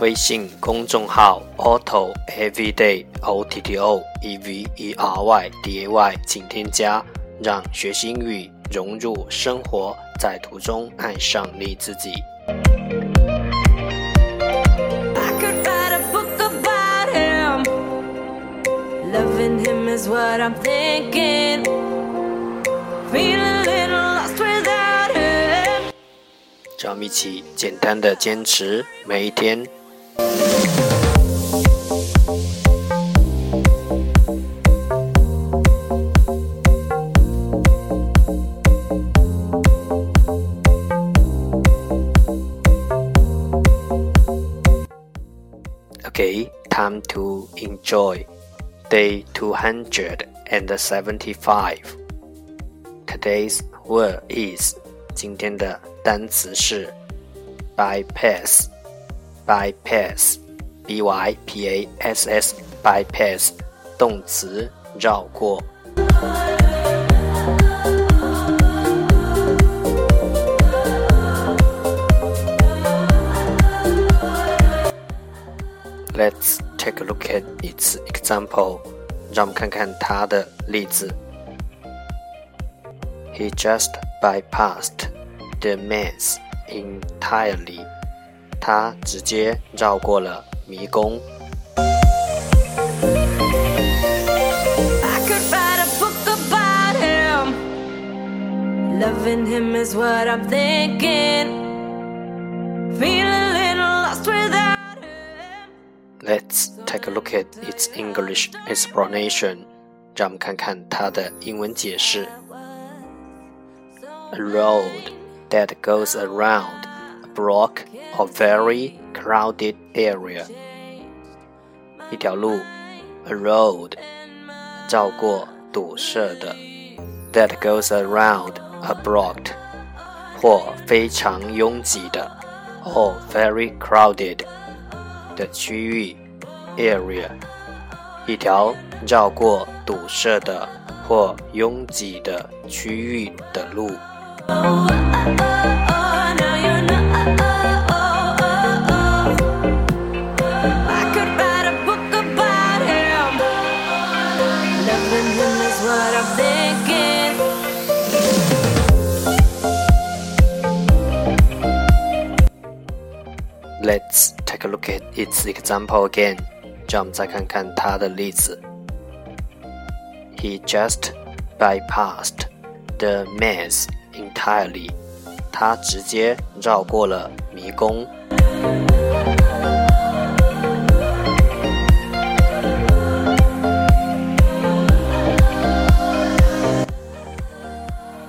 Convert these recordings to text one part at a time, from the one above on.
微信公众号 Otto Everyday O T T O E V E R Y D A Y，请添加，让学习英语融入生活，在途中爱上你自己。让我们一起简单的坚持每一天。Okay, time to enjoy. Day 275. Today's word is 今天的单词是 bypass。 bypass，b y p a s s，bypass，动词，绕过。Let's take a look at its example。让我们看看它的例子。He just bypassed the maze entirely. 他直接绕过了迷宫。Loving him is what I'm thinking. Feel a little lost without him. Let's take a look at its English explanation. 让我们看看它的英文解释。A road that goes around block or very crowded area. 一条路，a road，绕过堵塞的，that goes around a blocked，或非常拥挤的，or very crowded 的区域，area，一条绕过堵塞的或拥挤的区域的路。 Let's take a look at its example again. 让我们再看看它的例子。He just bypassed the maze entirely. 他直接绕过了迷宫。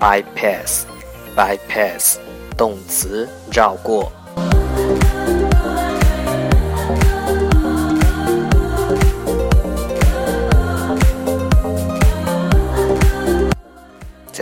bypass bypass 动词绕过。